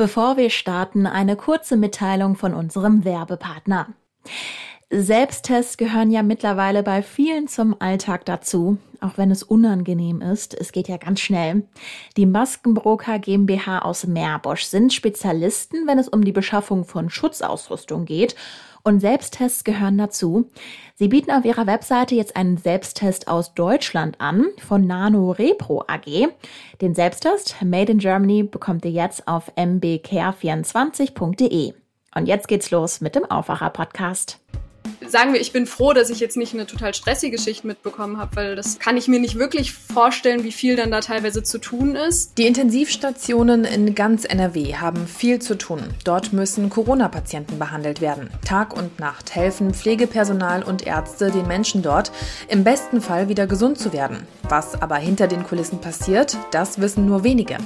Bevor wir starten, eine kurze Mitteilung von unserem Werbepartner. Selbsttests gehören ja mittlerweile bei vielen zum Alltag dazu, auch wenn es unangenehm ist. Es geht ja ganz schnell. Die Maskenbroker GmbH aus Meerbosch sind Spezialisten, wenn es um die Beschaffung von Schutzausrüstung geht und Selbsttests gehören dazu. Sie bieten auf ihrer Webseite jetzt einen Selbsttest aus Deutschland an von Nano Repro AG. Den Selbsttest Made in Germany bekommt ihr jetzt auf mbcare24.de. Und jetzt geht's los mit dem Aufwacher Podcast sagen wir, ich bin froh, dass ich jetzt nicht eine total stressige Schicht mitbekommen habe, weil das kann ich mir nicht wirklich vorstellen, wie viel dann da teilweise zu tun ist. Die Intensivstationen in ganz NRW haben viel zu tun. Dort müssen Corona-Patienten behandelt werden. Tag und Nacht helfen Pflegepersonal und Ärzte den Menschen dort, im besten Fall wieder gesund zu werden. Was aber hinter den Kulissen passiert, das wissen nur wenige.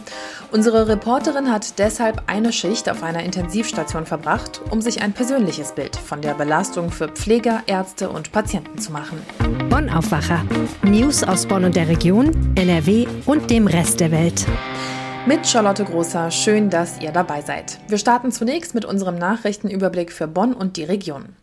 Unsere Reporterin hat deshalb eine Schicht auf einer Intensivstation verbracht, um sich ein persönliches Bild von der Belastung für Pfleger, Ärzte und Patienten zu machen. Bonn Aufwacher. News aus Bonn und der Region, NRW und dem Rest der Welt. Mit Charlotte Großer, schön, dass ihr dabei seid. Wir starten zunächst mit unserem Nachrichtenüberblick für Bonn und die Region.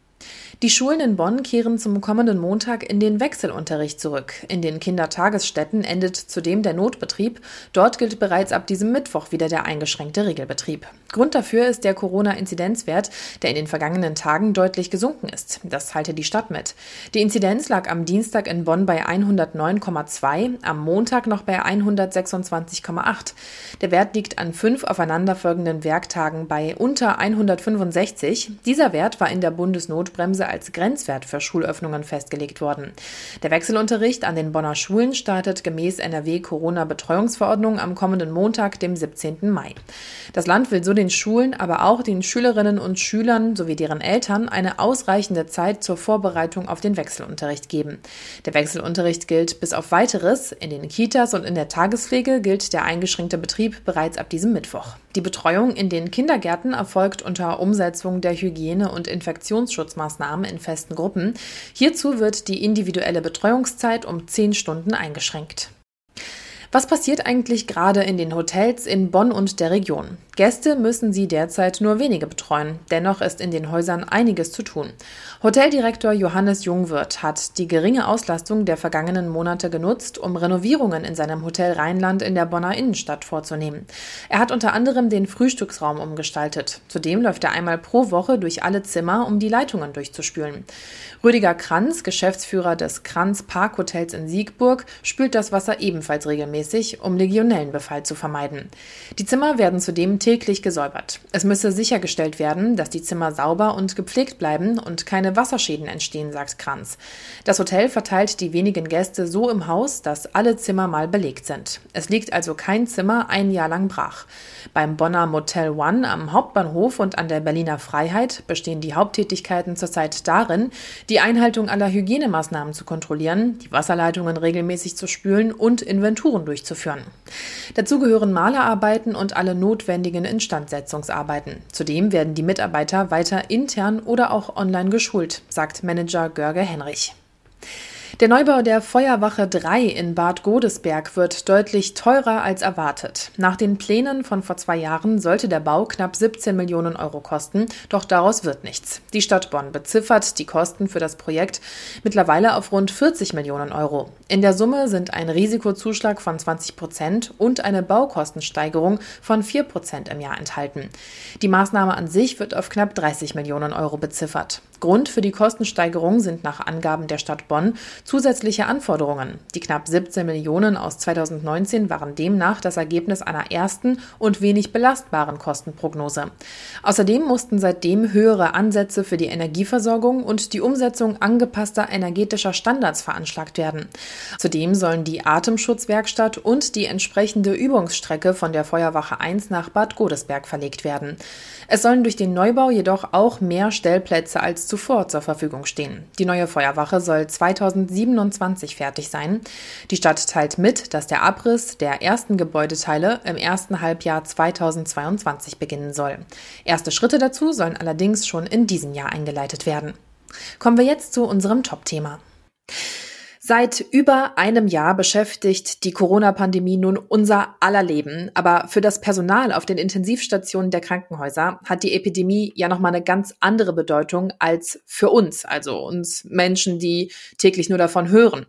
Die Schulen in Bonn kehren zum kommenden Montag in den Wechselunterricht zurück. In den Kindertagesstätten endet zudem der Notbetrieb. Dort gilt bereits ab diesem Mittwoch wieder der eingeschränkte Regelbetrieb. Grund dafür ist der Corona-Inzidenzwert, der in den vergangenen Tagen deutlich gesunken ist. Das teilte die Stadt mit. Die Inzidenz lag am Dienstag in Bonn bei 109,2, am Montag noch bei 126,8. Der Wert liegt an fünf aufeinanderfolgenden Werktagen bei unter 165. Dieser Wert war in der Bundesnotbremse als Grenzwert für Schulöffnungen festgelegt worden. Der Wechselunterricht an den Bonner Schulen startet gemäß NRW-Corona-Betreuungsverordnung am kommenden Montag, dem 17. Mai. Das Land will so den Schulen, aber auch den Schülerinnen und Schülern sowie deren Eltern eine ausreichende Zeit zur Vorbereitung auf den Wechselunterricht geben. Der Wechselunterricht gilt bis auf weiteres. In den Kitas und in der Tagespflege gilt der eingeschränkte Betrieb bereits ab diesem Mittwoch. Die Betreuung in den Kindergärten erfolgt unter Umsetzung der Hygiene- und Infektionsschutzmaßnahmen in festen Gruppen. Hierzu wird die individuelle Betreuungszeit um zehn Stunden eingeschränkt. Was passiert eigentlich gerade in den Hotels in Bonn und der Region? Gäste müssen sie derzeit nur wenige betreuen. Dennoch ist in den Häusern einiges zu tun. Hoteldirektor Johannes Jungwirth hat die geringe Auslastung der vergangenen Monate genutzt, um Renovierungen in seinem Hotel Rheinland in der Bonner Innenstadt vorzunehmen. Er hat unter anderem den Frühstücksraum umgestaltet. Zudem läuft er einmal pro Woche durch alle Zimmer, um die Leitungen durchzuspülen. Rüdiger Kranz, Geschäftsführer des Kranz Parkhotels in Siegburg, spült das Wasser ebenfalls regelmäßig, um Legionellenbefall zu vermeiden. Die Zimmer werden zudem täglich gesäubert. Es müsse sichergestellt werden, dass die Zimmer sauber und gepflegt bleiben und keine Wasserschäden entstehen, sagt Kranz. Das Hotel verteilt die wenigen Gäste so im Haus, dass alle Zimmer mal belegt sind. Es liegt also kein Zimmer ein Jahr lang brach. Beim Bonner Motel One am Hauptbahnhof und an der Berliner Freiheit bestehen die Haupttätigkeiten zurzeit darin, die Einhaltung aller Hygienemaßnahmen zu kontrollieren, die Wasserleitungen regelmäßig zu spülen und Inventuren durchzuführen. Dazu gehören Malerarbeiten und alle notwendigen Instandsetzungsarbeiten. Zudem werden die Mitarbeiter weiter intern oder auch online geschult, sagt Manager Görge Henrich. Der Neubau der Feuerwache 3 in Bad Godesberg wird deutlich teurer als erwartet. Nach den Plänen von vor zwei Jahren sollte der Bau knapp 17 Millionen Euro kosten, doch daraus wird nichts. Die Stadt Bonn beziffert die Kosten für das Projekt mittlerweile auf rund 40 Millionen Euro. In der Summe sind ein Risikozuschlag von 20 Prozent und eine Baukostensteigerung von 4 Prozent im Jahr enthalten. Die Maßnahme an sich wird auf knapp 30 Millionen Euro beziffert. Grund für die Kostensteigerung sind nach Angaben der Stadt Bonn zusätzliche Anforderungen. Die knapp 17 Millionen aus 2019 waren demnach das Ergebnis einer ersten und wenig belastbaren Kostenprognose. Außerdem mussten seitdem höhere Ansätze für die Energieversorgung und die Umsetzung angepasster energetischer Standards veranschlagt werden. Zudem sollen die Atemschutzwerkstatt und die entsprechende Übungsstrecke von der Feuerwache 1 nach Bad Godesberg verlegt werden. Es sollen durch den Neubau jedoch auch mehr Stellplätze als zuvor zur Verfügung stehen. Die neue Feuerwache soll 2027 fertig sein. Die Stadt teilt mit, dass der Abriss der ersten Gebäudeteile im ersten Halbjahr 2022 beginnen soll. Erste Schritte dazu sollen allerdings schon in diesem Jahr eingeleitet werden. Kommen wir jetzt zu unserem Top-Thema. Seit über einem Jahr beschäftigt die Corona-Pandemie nun unser aller Leben. Aber für das Personal auf den Intensivstationen der Krankenhäuser hat die Epidemie ja nochmal eine ganz andere Bedeutung als für uns, also uns Menschen, die täglich nur davon hören.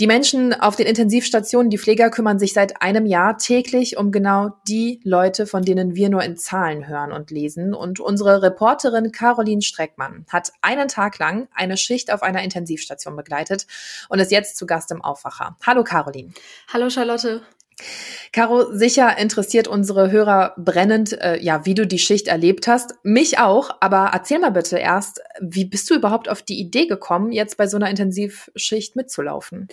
Die Menschen auf den Intensivstationen, die Pfleger kümmern sich seit einem Jahr täglich um genau die Leute, von denen wir nur in Zahlen hören und lesen. Und unsere Reporterin Caroline Streckmann hat einen Tag lang eine Schicht auf einer Intensivstation begleitet und ist jetzt zu Gast im Aufwacher. Hallo Caroline. Hallo Charlotte. Caro, sicher interessiert unsere Hörer brennend, äh, ja, wie du die Schicht erlebt hast. Mich auch, aber erzähl mal bitte erst, wie bist du überhaupt auf die Idee gekommen, jetzt bei so einer Intensivschicht mitzulaufen?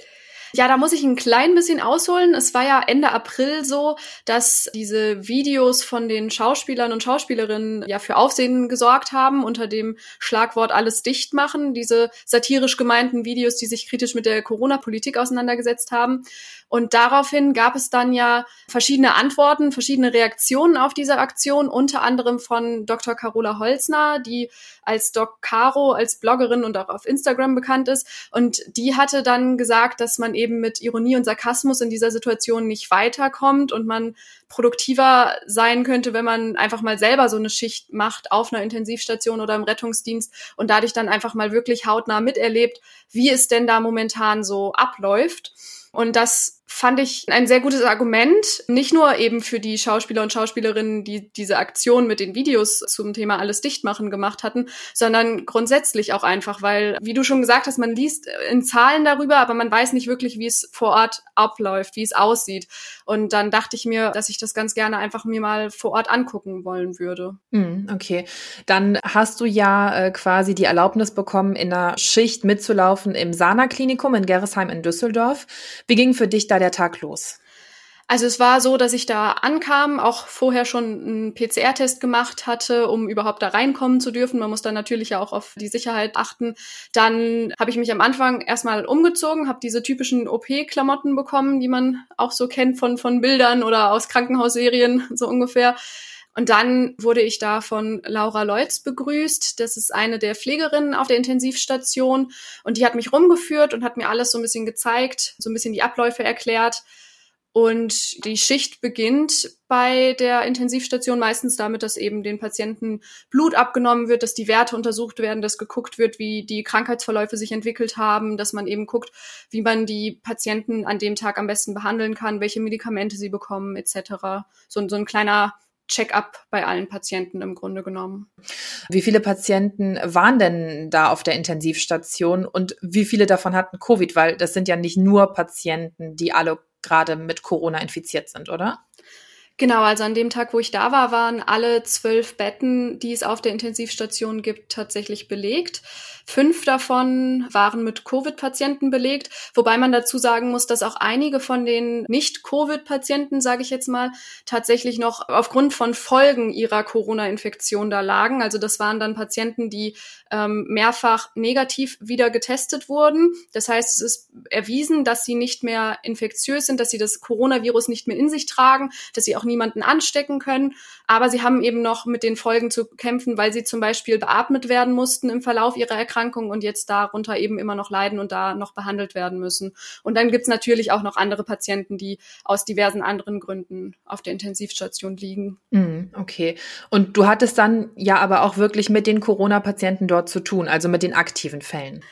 Ja, da muss ich ein klein bisschen ausholen. Es war ja Ende April so, dass diese Videos von den Schauspielern und Schauspielerinnen ja für Aufsehen gesorgt haben unter dem Schlagwort alles dicht machen. Diese satirisch gemeinten Videos, die sich kritisch mit der Corona-Politik auseinandergesetzt haben. Und daraufhin gab es dann ja verschiedene Antworten, verschiedene Reaktionen auf diese Aktion, unter anderem von Dr. Carola Holzner, die als Doc Caro, als Bloggerin und auch auf Instagram bekannt ist. Und die hatte dann gesagt, dass man eben mit Ironie und Sarkasmus in dieser Situation nicht weiterkommt und man produktiver sein könnte, wenn man einfach mal selber so eine Schicht macht auf einer Intensivstation oder im Rettungsdienst und dadurch dann einfach mal wirklich hautnah miterlebt, wie es denn da momentan so abläuft. Und das fand ich ein sehr gutes Argument, nicht nur eben für die Schauspieler und Schauspielerinnen, die diese Aktion mit den Videos zum Thema alles dicht machen gemacht hatten, sondern grundsätzlich auch einfach, weil, wie du schon gesagt hast, man liest in Zahlen darüber, aber man weiß nicht wirklich, wie es vor Ort abläuft, wie es aussieht. Und dann dachte ich mir, dass ich das ganz gerne einfach mir mal vor Ort angucken wollen würde. Hm, okay, dann hast du ja äh, quasi die Erlaubnis bekommen, in einer Schicht mitzulaufen im Sana-Klinikum in Gerresheim in Düsseldorf. Wie ging für dich da der Tag los? Also es war so, dass ich da ankam, auch vorher schon einen PCR-Test gemacht hatte, um überhaupt da reinkommen zu dürfen. Man muss dann natürlich ja auch auf die Sicherheit achten. Dann habe ich mich am Anfang erstmal umgezogen, habe diese typischen OP-Klamotten bekommen, die man auch so kennt von, von Bildern oder aus Krankenhausserien, so ungefähr. Und dann wurde ich da von Laura Leutz begrüßt. Das ist eine der Pflegerinnen auf der Intensivstation. Und die hat mich rumgeführt und hat mir alles so ein bisschen gezeigt, so ein bisschen die Abläufe erklärt. Und die Schicht beginnt bei der Intensivstation meistens damit, dass eben den Patienten Blut abgenommen wird, dass die Werte untersucht werden, dass geguckt wird, wie die Krankheitsverläufe sich entwickelt haben, dass man eben guckt, wie man die Patienten an dem Tag am besten behandeln kann, welche Medikamente sie bekommen, etc. So, so ein kleiner Check-up bei allen Patienten im Grunde genommen. Wie viele Patienten waren denn da auf der Intensivstation und wie viele davon hatten Covid? Weil das sind ja nicht nur Patienten, die alle gerade mit Corona infiziert sind, oder? Genau, also an dem Tag, wo ich da war, waren alle zwölf Betten, die es auf der Intensivstation gibt, tatsächlich belegt. Fünf davon waren mit Covid-Patienten belegt, wobei man dazu sagen muss, dass auch einige von den Nicht-Covid-Patienten, sage ich jetzt mal, tatsächlich noch aufgrund von Folgen ihrer Corona-Infektion da lagen. Also das waren dann Patienten, die ähm, mehrfach negativ wieder getestet wurden. Das heißt, es ist erwiesen, dass sie nicht mehr infektiös sind, dass sie das Coronavirus nicht mehr in sich tragen, dass sie auch niemanden anstecken können. Aber sie haben eben noch mit den Folgen zu kämpfen, weil sie zum Beispiel beatmet werden mussten im Verlauf ihrer Erkrankung und jetzt darunter eben immer noch leiden und da noch behandelt werden müssen. Und dann gibt's natürlich auch noch andere Patienten, die aus diversen anderen Gründen auf der Intensivstation liegen. Mm, okay. Und du hattest dann ja aber auch wirklich mit den Corona-Patienten dort zu tun, also mit den aktiven Fällen.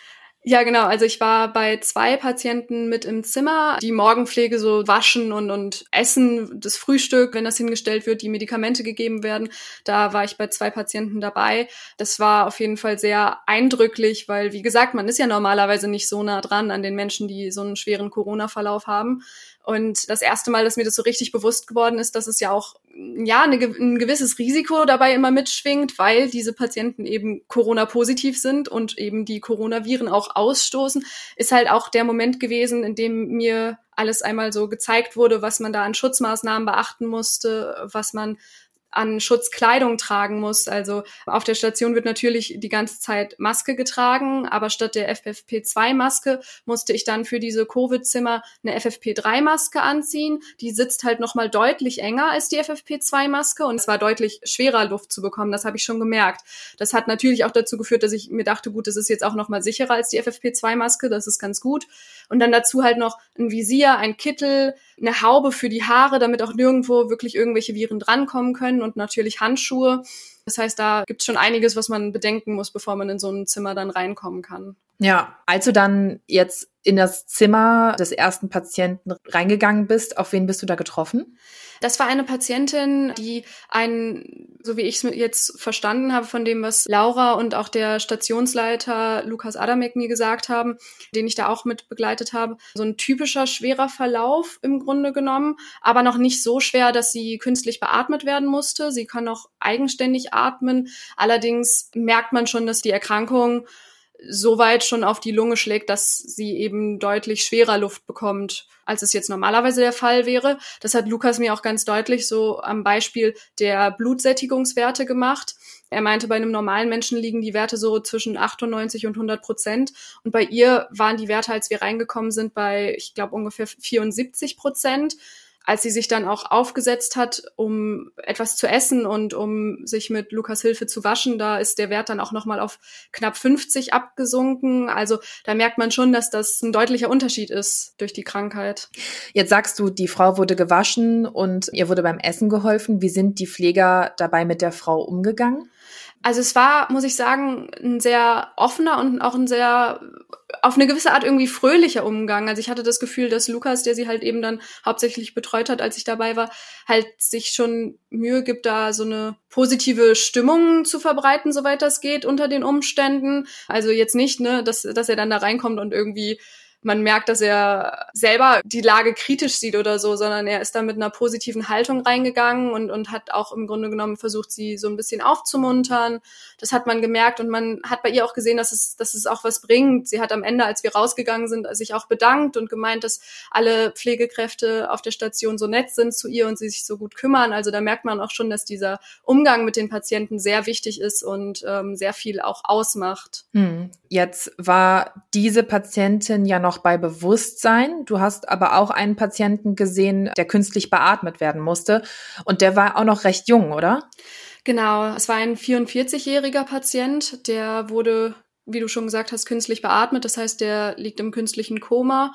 Ja, genau. Also ich war bei zwei Patienten mit im Zimmer, die Morgenpflege so waschen und, und essen, das Frühstück, wenn das hingestellt wird, die Medikamente gegeben werden. Da war ich bei zwei Patienten dabei. Das war auf jeden Fall sehr eindrücklich, weil, wie gesagt, man ist ja normalerweise nicht so nah dran an den Menschen, die so einen schweren Corona-Verlauf haben. Und das erste Mal, dass mir das so richtig bewusst geworden ist, dass es ja auch ja eine, ein gewisses Risiko dabei immer mitschwingt, weil diese Patienten eben Corona-positiv sind und eben die Coronaviren auch ausstoßen, ist halt auch der Moment gewesen, in dem mir alles einmal so gezeigt wurde, was man da an Schutzmaßnahmen beachten musste, was man an Schutzkleidung tragen muss. Also auf der Station wird natürlich die ganze Zeit Maske getragen, aber statt der FFP2-Maske musste ich dann für diese Covid-Zimmer eine FFP3-Maske anziehen. Die sitzt halt nochmal deutlich enger als die FFP2-Maske und es war deutlich schwerer, Luft zu bekommen. Das habe ich schon gemerkt. Das hat natürlich auch dazu geführt, dass ich mir dachte, gut, das ist jetzt auch nochmal sicherer als die FFP2-Maske. Das ist ganz gut. Und dann dazu halt noch ein Visier, ein Kittel, eine Haube für die Haare, damit auch nirgendwo wirklich irgendwelche Viren drankommen können und natürlich Handschuhe. Das heißt, da gibt es schon einiges, was man bedenken muss, bevor man in so ein Zimmer dann reinkommen kann. Ja, als du dann jetzt in das Zimmer des ersten Patienten reingegangen bist, auf wen bist du da getroffen? Das war eine Patientin, die ein, so wie ich es jetzt verstanden habe von dem, was Laura und auch der Stationsleiter Lukas Adamek mir gesagt haben, den ich da auch mit begleitet habe, so ein typischer schwerer Verlauf im Grunde genommen, aber noch nicht so schwer, dass sie künstlich beatmet werden musste. Sie kann auch eigenständig atmen. Allerdings merkt man schon, dass die Erkrankung so weit schon auf die Lunge schlägt, dass sie eben deutlich schwerer Luft bekommt, als es jetzt normalerweise der Fall wäre. Das hat Lukas mir auch ganz deutlich so am Beispiel der Blutsättigungswerte gemacht. Er meinte, bei einem normalen Menschen liegen die Werte so zwischen 98 und 100 Prozent. Und bei ihr waren die Werte, als wir reingekommen sind, bei, ich glaube, ungefähr 74 Prozent als sie sich dann auch aufgesetzt hat, um etwas zu essen und um sich mit Lukas Hilfe zu waschen, da ist der Wert dann auch nochmal auf knapp 50 abgesunken. Also da merkt man schon, dass das ein deutlicher Unterschied ist durch die Krankheit. Jetzt sagst du, die Frau wurde gewaschen und ihr wurde beim Essen geholfen. Wie sind die Pfleger dabei mit der Frau umgegangen? Also es war, muss ich sagen, ein sehr offener und auch ein sehr auf eine gewisse Art irgendwie fröhlicher Umgang. Also ich hatte das Gefühl, dass Lukas, der sie halt eben dann hauptsächlich betreut hat, als ich dabei war, halt sich schon Mühe gibt, da so eine positive Stimmung zu verbreiten, soweit das geht, unter den Umständen. Also jetzt nicht, ne, dass, dass er dann da reinkommt und irgendwie man merkt, dass er selber die Lage kritisch sieht oder so, sondern er ist da mit einer positiven Haltung reingegangen und, und hat auch im Grunde genommen versucht, sie so ein bisschen aufzumuntern. Das hat man gemerkt und man hat bei ihr auch gesehen, dass es, dass es auch was bringt. Sie hat am Ende, als wir rausgegangen sind, sich auch bedankt und gemeint, dass alle Pflegekräfte auf der Station so nett sind zu ihr und sie sich so gut kümmern. Also da merkt man auch schon, dass dieser Umgang mit den Patienten sehr wichtig ist und ähm, sehr viel auch ausmacht. Hm. Jetzt war diese Patientin ja noch noch bei Bewusstsein. Du hast aber auch einen Patienten gesehen, der künstlich beatmet werden musste. Und der war auch noch recht jung, oder? Genau, es war ein 44-jähriger Patient, der wurde, wie du schon gesagt hast, künstlich beatmet. Das heißt, der liegt im künstlichen Koma.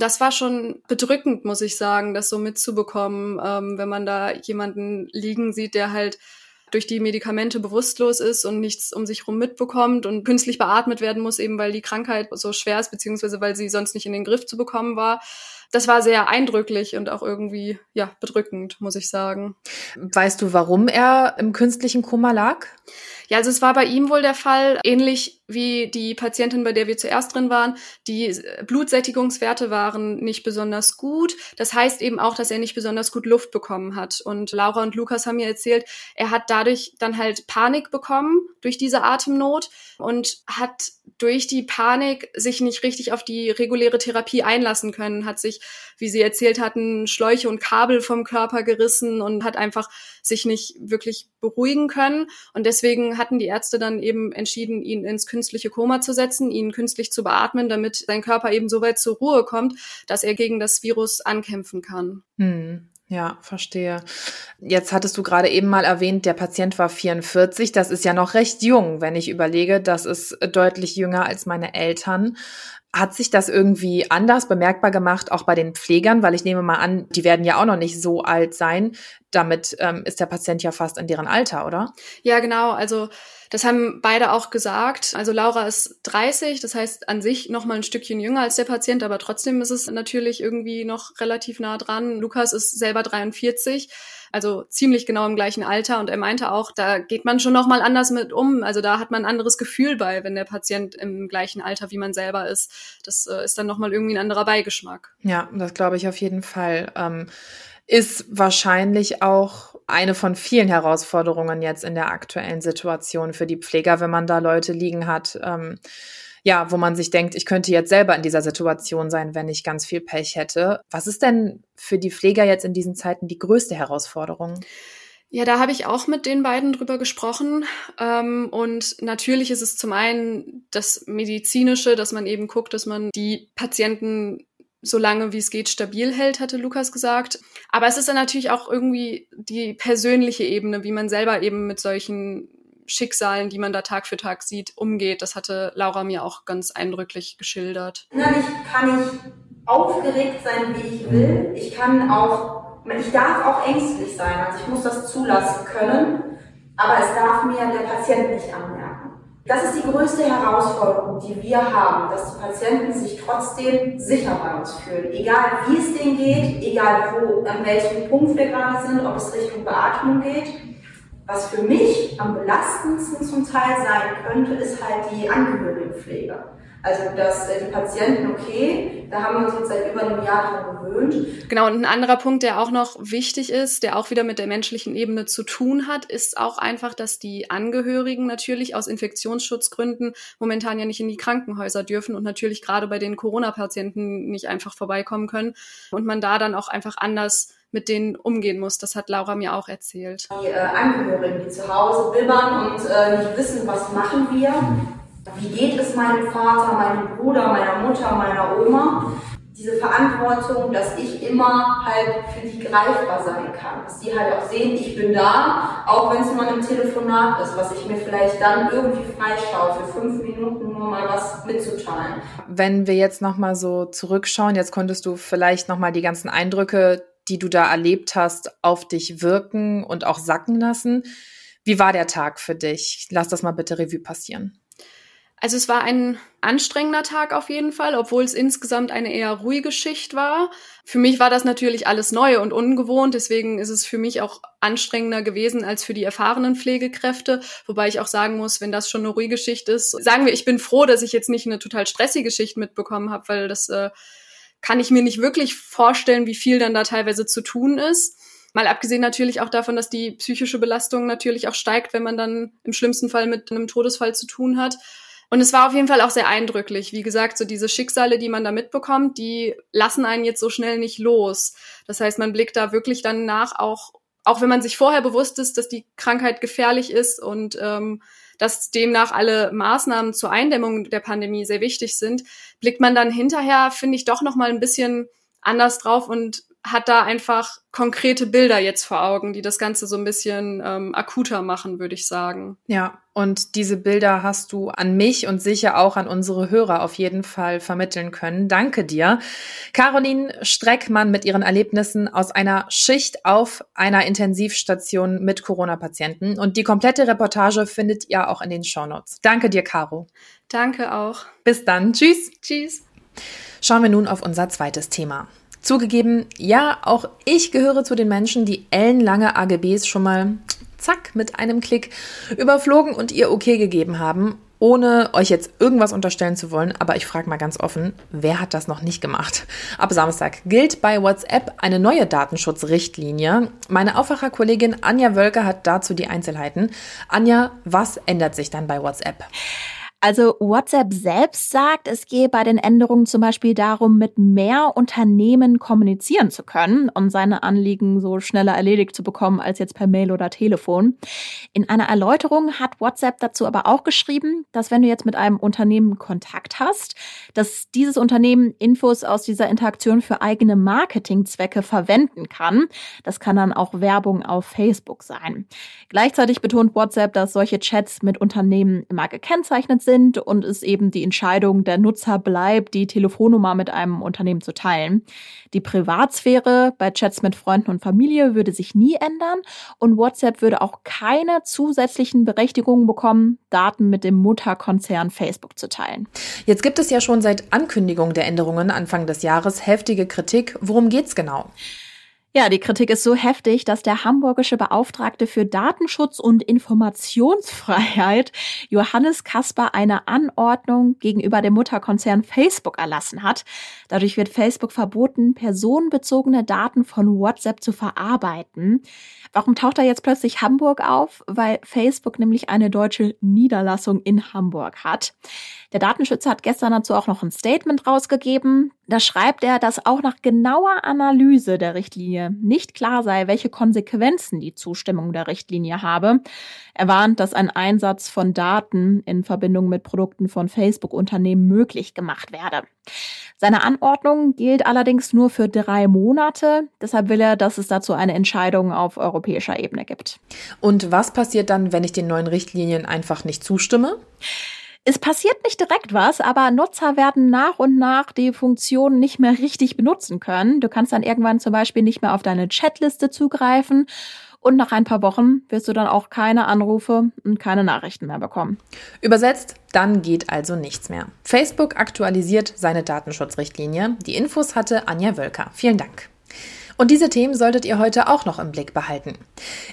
Das war schon bedrückend, muss ich sagen, das so mitzubekommen, ähm, wenn man da jemanden liegen sieht, der halt durch die Medikamente bewusstlos ist und nichts um sich herum mitbekommt und künstlich beatmet werden muss, eben weil die Krankheit so schwer ist, beziehungsweise weil sie sonst nicht in den Griff zu bekommen war. Das war sehr eindrücklich und auch irgendwie, ja, bedrückend, muss ich sagen. Weißt du, warum er im künstlichen Koma lag? Ja, also es war bei ihm wohl der Fall, ähnlich wie die Patientin, bei der wir zuerst drin waren. Die Blutsättigungswerte waren nicht besonders gut. Das heißt eben auch, dass er nicht besonders gut Luft bekommen hat. Und Laura und Lukas haben mir erzählt, er hat dadurch dann halt Panik bekommen durch diese Atemnot und hat durch die Panik sich nicht richtig auf die reguläre Therapie einlassen können, hat sich, wie sie erzählt hatten, Schläuche und Kabel vom Körper gerissen und hat einfach sich nicht wirklich beruhigen können. Und deswegen hatten die Ärzte dann eben entschieden, ihn ins künstliche Koma zu setzen, ihn künstlich zu beatmen, damit sein Körper eben so weit zur Ruhe kommt, dass er gegen das Virus ankämpfen kann. Hm. Ja, verstehe. Jetzt hattest du gerade eben mal erwähnt, der Patient war 44. Das ist ja noch recht jung, wenn ich überlege. Das ist deutlich jünger als meine Eltern. Hat sich das irgendwie anders bemerkbar gemacht, auch bei den Pflegern? Weil ich nehme mal an, die werden ja auch noch nicht so alt sein. Damit ähm, ist der Patient ja fast in deren Alter, oder? Ja, genau. Also das haben beide auch gesagt. Also Laura ist 30, das heißt an sich noch mal ein Stückchen jünger als der Patient, aber trotzdem ist es natürlich irgendwie noch relativ nah dran. Lukas ist selber 43 also ziemlich genau im gleichen Alter. Und er meinte auch, da geht man schon noch mal anders mit um. Also da hat man ein anderes Gefühl bei, wenn der Patient im gleichen Alter wie man selber ist. Das äh, ist dann noch mal irgendwie ein anderer Beigeschmack. Ja, das glaube ich auf jeden Fall. Ähm, ist wahrscheinlich auch eine von vielen Herausforderungen jetzt in der aktuellen Situation für die Pfleger, wenn man da Leute liegen hat. Ähm, ja, wo man sich denkt, ich könnte jetzt selber in dieser Situation sein, wenn ich ganz viel Pech hätte. Was ist denn für die Pfleger jetzt in diesen Zeiten die größte Herausforderung? Ja, da habe ich auch mit den beiden drüber gesprochen. Ähm, und natürlich ist es zum einen das Medizinische, dass man eben guckt, dass man die Patienten so lange wie es geht stabil hält, hatte Lukas gesagt. Aber es ist dann natürlich auch irgendwie die persönliche Ebene, wie man selber eben mit solchen Schicksalen, die man da Tag für Tag sieht, umgeht. Das hatte Laura mir auch ganz eindrücklich geschildert. Innerlich kann ich aufgeregt sein, wie ich will. Ich kann auch ich darf auch ängstlich sein, also ich muss das zulassen können, aber es darf mir der Patient nicht anmerken. Das ist die größte Herausforderung, die wir haben, dass die Patienten sich trotzdem sicher bei uns fühlen. Egal wie es denen geht, egal wo, an welchem Punkt wir gerade sind, ob es Richtung Beatmung geht. Was für mich am belastendsten zum Teil sein könnte, ist halt die Angehörigenpflege. Also dass äh, die Patienten, okay, da haben wir uns jetzt seit über einem Jahr dran gewöhnt. Genau, und ein anderer Punkt, der auch noch wichtig ist, der auch wieder mit der menschlichen Ebene zu tun hat, ist auch einfach, dass die Angehörigen natürlich aus Infektionsschutzgründen momentan ja nicht in die Krankenhäuser dürfen und natürlich gerade bei den Corona-Patienten nicht einfach vorbeikommen können und man da dann auch einfach anders mit denen umgehen muss. Das hat Laura mir auch erzählt. Die äh, Angehörigen, die zu Hause bibbern und äh, nicht wissen, was machen wir, wie geht es meinem Vater, meinem Bruder, meiner Mutter, meiner Oma? Diese Verantwortung, dass ich immer halt für die greifbar sein kann. Dass die halt auch sehen, ich bin da, auch wenn es nur ein Telefonat ist, was ich mir vielleicht dann irgendwie freischaue, für fünf Minuten nur mal was mitzuteilen. Wenn wir jetzt nochmal so zurückschauen, jetzt konntest du vielleicht nochmal die ganzen Eindrücke, die du da erlebt hast, auf dich wirken und auch sacken lassen. Wie war der Tag für dich? Lass das mal bitte Revue passieren. Also es war ein anstrengender Tag auf jeden Fall, obwohl es insgesamt eine eher ruhige Schicht war. Für mich war das natürlich alles neu und ungewohnt, deswegen ist es für mich auch anstrengender gewesen als für die erfahrenen Pflegekräfte, wobei ich auch sagen muss, wenn das schon eine ruhige Schicht ist, sagen wir, ich bin froh, dass ich jetzt nicht eine total stressige Schicht mitbekommen habe, weil das äh, kann ich mir nicht wirklich vorstellen, wie viel dann da teilweise zu tun ist. Mal abgesehen natürlich auch davon, dass die psychische Belastung natürlich auch steigt, wenn man dann im schlimmsten Fall mit einem Todesfall zu tun hat. Und es war auf jeden Fall auch sehr eindrücklich. Wie gesagt, so diese Schicksale, die man da mitbekommt, die lassen einen jetzt so schnell nicht los. Das heißt, man blickt da wirklich dann nach, auch, auch wenn man sich vorher bewusst ist, dass die Krankheit gefährlich ist und ähm, dass demnach alle Maßnahmen zur Eindämmung der Pandemie sehr wichtig sind, blickt man dann hinterher, finde ich, doch noch mal ein bisschen anders drauf und hat da einfach konkrete Bilder jetzt vor Augen, die das Ganze so ein bisschen ähm, akuter machen, würde ich sagen. Ja, und diese Bilder hast du an mich und sicher auch an unsere Hörer auf jeden Fall vermitteln können. Danke dir. Caroline Streckmann mit ihren Erlebnissen aus einer Schicht auf einer Intensivstation mit Corona-Patienten. Und die komplette Reportage findet ihr auch in den Shownotes. Danke dir, Caro. Danke auch. Bis dann. Tschüss. Tschüss. Schauen wir nun auf unser zweites Thema. Zugegeben, ja, auch ich gehöre zu den Menschen, die ellenlange AGBs schon mal zack mit einem Klick überflogen und ihr okay gegeben haben, ohne euch jetzt irgendwas unterstellen zu wollen, aber ich frage mal ganz offen, wer hat das noch nicht gemacht? Ab Samstag gilt bei WhatsApp eine neue Datenschutzrichtlinie. Meine Aufwacherkollegin Anja Wölke hat dazu die Einzelheiten. Anja, was ändert sich dann bei WhatsApp? Also WhatsApp selbst sagt, es gehe bei den Änderungen zum Beispiel darum, mit mehr Unternehmen kommunizieren zu können und seine Anliegen so schneller erledigt zu bekommen als jetzt per Mail oder Telefon. In einer Erläuterung hat WhatsApp dazu aber auch geschrieben, dass wenn du jetzt mit einem Unternehmen Kontakt hast, dass dieses Unternehmen Infos aus dieser Interaktion für eigene Marketingzwecke verwenden kann. Das kann dann auch Werbung auf Facebook sein. Gleichzeitig betont WhatsApp, dass solche Chats mit Unternehmen immer gekennzeichnet sind und es eben die Entscheidung der Nutzer bleibt, die Telefonnummer mit einem Unternehmen zu teilen. Die Privatsphäre bei Chats mit Freunden und Familie würde sich nie ändern und WhatsApp würde auch keine zusätzlichen Berechtigungen bekommen, Daten mit dem Mutterkonzern Facebook zu teilen. Jetzt gibt es ja schon seit Ankündigung der Änderungen Anfang des Jahres heftige Kritik. Worum geht's genau? Ja, die Kritik ist so heftig, dass der hamburgische Beauftragte für Datenschutz und Informationsfreiheit Johannes Kasper eine Anordnung gegenüber dem Mutterkonzern Facebook erlassen hat. Dadurch wird Facebook verboten, personenbezogene Daten von WhatsApp zu verarbeiten. Warum taucht da jetzt plötzlich Hamburg auf? Weil Facebook nämlich eine deutsche Niederlassung in Hamburg hat. Der Datenschützer hat gestern dazu auch noch ein Statement rausgegeben. Da schreibt er, dass auch nach genauer Analyse der Richtlinie nicht klar sei, welche Konsequenzen die Zustimmung der Richtlinie habe. Er warnt, dass ein Einsatz von Daten in Verbindung mit Produkten von Facebook-Unternehmen möglich gemacht werde. Seine Anordnung gilt allerdings nur für drei Monate. Deshalb will er, dass es dazu eine Entscheidung auf europäischer Ebene gibt. Und was passiert dann, wenn ich den neuen Richtlinien einfach nicht zustimme? Es passiert nicht direkt was, aber Nutzer werden nach und nach die Funktion nicht mehr richtig benutzen können. Du kannst dann irgendwann zum Beispiel nicht mehr auf deine Chatliste zugreifen und nach ein paar Wochen wirst du dann auch keine Anrufe und keine Nachrichten mehr bekommen. Übersetzt, dann geht also nichts mehr. Facebook aktualisiert seine Datenschutzrichtlinie. Die Infos hatte Anja Wölker. Vielen Dank. Und diese Themen solltet ihr heute auch noch im Blick behalten.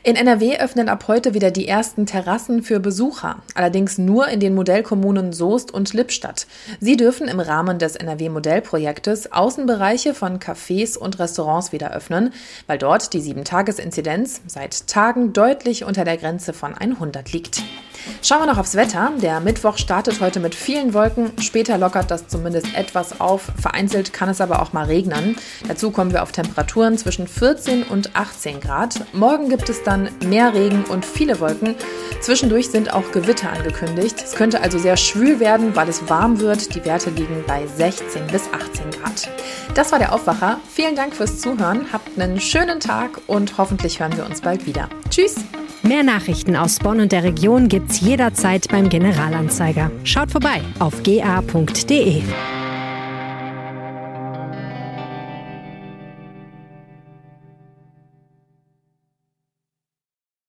In NRW öffnen ab heute wieder die ersten Terrassen für Besucher, allerdings nur in den Modellkommunen Soest und Lippstadt. Sie dürfen im Rahmen des NRW-Modellprojektes Außenbereiche von Cafés und Restaurants wieder öffnen, weil dort die 7-Tages-Inzidenz seit Tagen deutlich unter der Grenze von 100 liegt. Schauen wir noch aufs Wetter. Der Mittwoch startet heute mit vielen Wolken. Später lockert das zumindest etwas auf. Vereinzelt kann es aber auch mal regnen. Dazu kommen wir auf Temperaturen zwischen 14 und 18 Grad. Morgen gibt es dann mehr Regen und viele Wolken. Zwischendurch sind auch Gewitter angekündigt. Es könnte also sehr schwül werden, weil es warm wird. Die Werte liegen bei 16 bis 18 Grad. Das war der Aufwacher. Vielen Dank fürs Zuhören. Habt einen schönen Tag und hoffentlich hören wir uns bald wieder. Tschüss! Mehr Nachrichten aus Bonn und der Region jederzeit beim Generalanzeiger. Schaut vorbei auf ga.de.